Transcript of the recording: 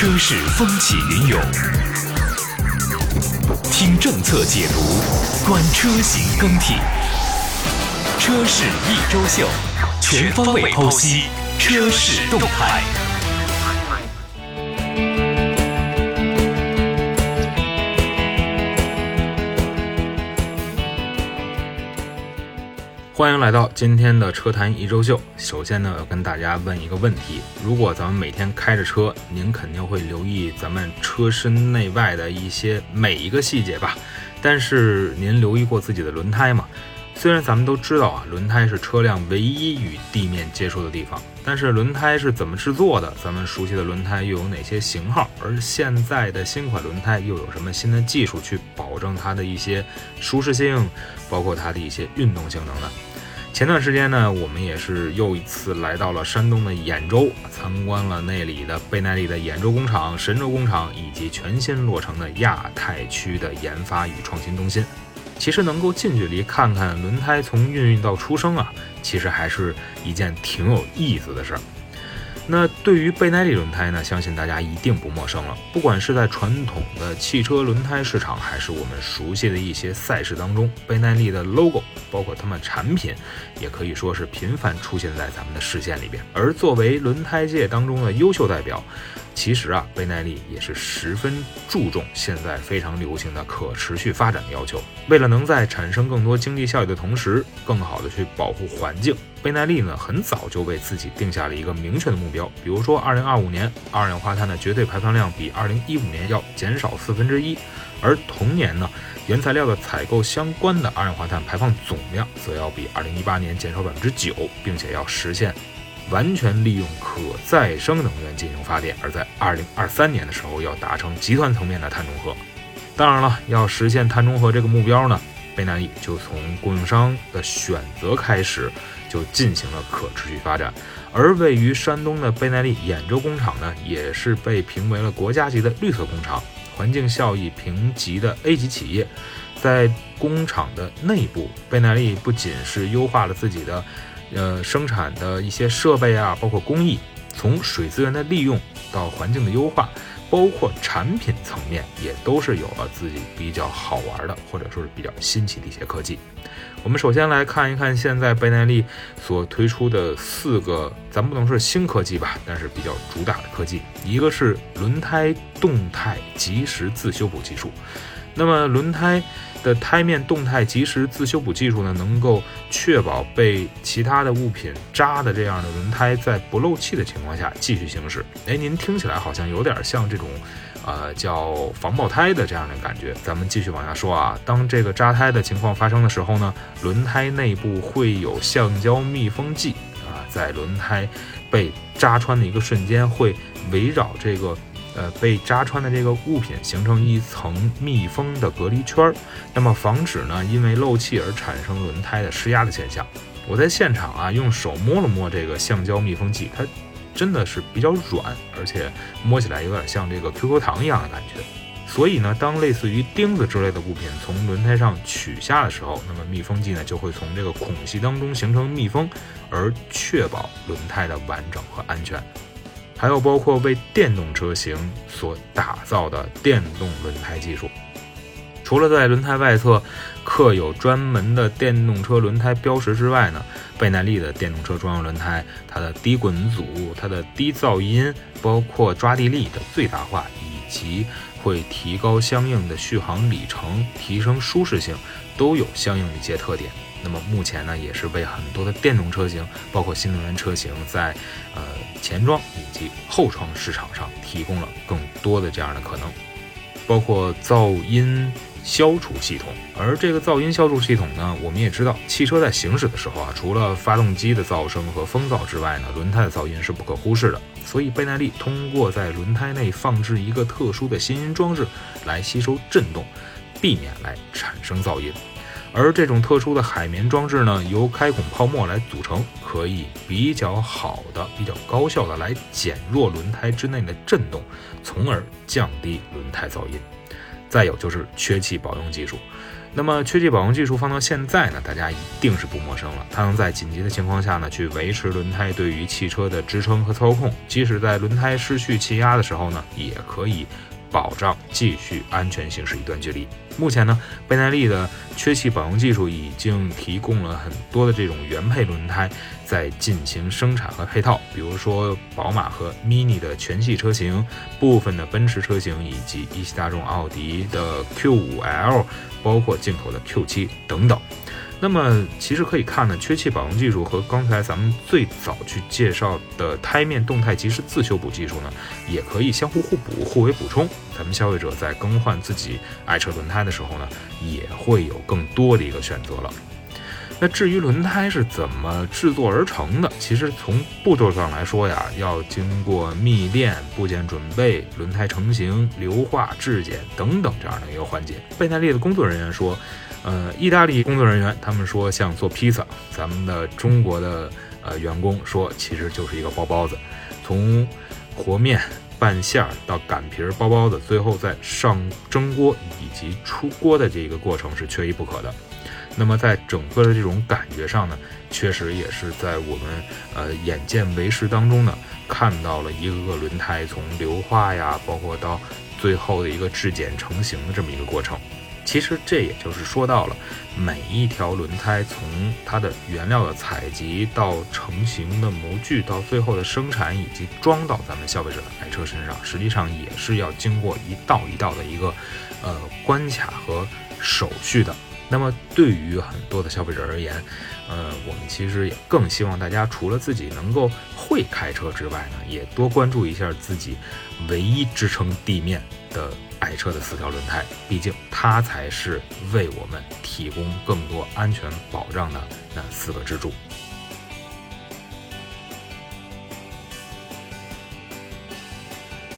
车市风起云涌，听政策解读，观车型更替，车市一周秀，全方位剖析车市动态。欢迎来到今天的车坛一周秀。首先呢，要跟大家问一个问题：如果咱们每天开着车，您肯定会留意咱们车身内外的一些每一个细节吧？但是您留意过自己的轮胎吗？虽然咱们都知道啊，轮胎是车辆唯一与地面接触的地方，但是轮胎是怎么制作的？咱们熟悉的轮胎又有哪些型号？而现在的新款轮胎又有什么新的技术去保证它的一些舒适性，包括它的一些运动性能呢？前段时间呢，我们也是又一次来到了山东的兖州，参观了那里的倍耐力的兖州工厂、神州工厂，以及全新落成的亚太区的研发与创新中心。其实能够近距离看看轮胎从孕育到出生啊，其实还是一件挺有意思的事儿。那对于倍耐力轮胎呢，相信大家一定不陌生了。不管是在传统的汽车轮胎市场，还是我们熟悉的一些赛事当中，倍耐力的 logo，包括他们产品，也可以说是频繁出现在咱们的视线里边。而作为轮胎界当中的优秀代表，其实啊，倍耐力也是十分注重现在非常流行的可持续发展的要求。为了能在产生更多经济效益的同时，更好的去保护环境，倍耐力呢很早就为自己定下了一个明确的目标，比如说二零二五年二氧化碳的绝对排放量比二零一五年要减少四分之一，而同年呢，原材料的采购相关的二氧化碳排放总量则要比二零一八年减少百分之九，并且要实现。完全利用可再生能源进行发电，而在二零二三年的时候要达成集团层面的碳中和。当然了，要实现碳中和这个目标呢，倍耐力就从供应商的选择开始，就进行了可持续发展。而位于山东的贝耐利兖州工厂呢，也是被评为了国家级的绿色工厂，环境效益评级的 A 级企业。在工厂的内部，贝耐利不仅是优化了自己的。呃，生产的一些设备啊，包括工艺，从水资源的利用到环境的优化，包括产品层面，也都是有了自己比较好玩的，或者说是比较新奇的一些科技。我们首先来看一看现在倍耐力所推出的四个，咱不能说新科技吧，但是比较主打的科技，一个是轮胎动态即时自修补技术。那么轮胎的胎面动态及时自修补技术呢，能够确保被其他的物品扎的这样的轮胎在不漏气的情况下继续行驶。哎，您听起来好像有点像这种，呃，叫防爆胎的这样的感觉。咱们继续往下说啊，当这个扎胎的情况发生的时候呢，轮胎内部会有橡胶密封剂啊，在轮胎被扎穿的一个瞬间，会围绕这个。呃，被扎穿的这个物品形成一层密封的隔离圈儿，那么防止呢因为漏气而产生轮胎的失压的现象。我在现场啊用手摸了摸这个橡胶密封剂，它真的是比较软，而且摸起来有点像这个 QQ 糖一样的感觉。所以呢，当类似于钉子之类的物品从轮胎上取下的时候，那么密封剂呢就会从这个孔隙当中形成密封，而确保轮胎的完整和安全。还有包括为电动车型所打造的电动轮胎技术，除了在轮胎外侧刻有专门的电动车轮胎标识之外呢，倍耐力的电动车专用轮胎，它的低滚阻、它的低噪音、包括抓地力的最大化，以及会提高相应的续航里程、提升舒适性，都有相应的一些特点。那么目前呢，也是为很多的电动车型，包括新能源车型，在呃前装以及后窗市场上提供了更多的这样的可能，包括噪音消除系统。而这个噪音消除系统呢，我们也知道，汽车在行驶的时候啊，除了发动机的噪声和风噪之外呢，轮胎的噪音是不可忽视的。所以倍耐力通过在轮胎内放置一个特殊的吸音装置，来吸收震动，避免来产生噪音。而这种特殊的海绵装置呢，由开孔泡沫来组成，可以比较好的、比较高效的来减弱轮胎之内的震动，从而降低轮胎噪音。再有就是缺气保用技术，那么缺气保用技术放到现在呢，大家一定是不陌生了。它能在紧急的情况下呢，去维持轮胎对于汽车的支撑和操控，即使在轮胎失去气压的时候呢，也可以。保障继续安全行驶一段距离。目前呢，倍耐力的缺气保用技术已经提供了很多的这种原配轮胎在进行生产和配套，比如说宝马和 Mini 的全系车型，部分的奔驰车型以及一汽大众奥迪的 Q5L，包括进口的 Q7 等等。那么其实可以看呢，缺气保用技术和刚才咱们最早去介绍的胎面动态即时自修补技术呢，也可以相互互补、互为补充。咱们消费者在更换自己爱车轮胎的时候呢，也会有更多的一个选择了。那至于轮胎是怎么制作而成的，其实从步骤上来说呀，要经过密炼、部件准备、轮胎成型、硫化质检等等这样的一个环节。倍耐力的工作人员说。呃，意大利工作人员他们说像做披萨，咱们的中国的呃员工说其实就是一个包包子，从和面、拌馅儿到擀皮儿、包包子，最后再上蒸锅以及出锅的这个过程是缺一不可的。那么在整个的这种感觉上呢，确实也是在我们呃眼见为实当中呢，看到了一个个轮胎从硫化呀，包括到最后的一个质检成型的这么一个过程。其实这也就是说到了每一条轮胎从它的原料的采集到成型的模具，到最后的生产以及装到咱们消费者的爱车身上，实际上也是要经过一道一道的一个呃关卡和手续的。那么对于很多的消费者而言，呃，我们其实也更希望大家除了自己能够会开车之外呢，也多关注一下自己唯一支撑地面的。爱车的四条轮胎，毕竟它才是为我们提供更多安全保障的那四个支柱。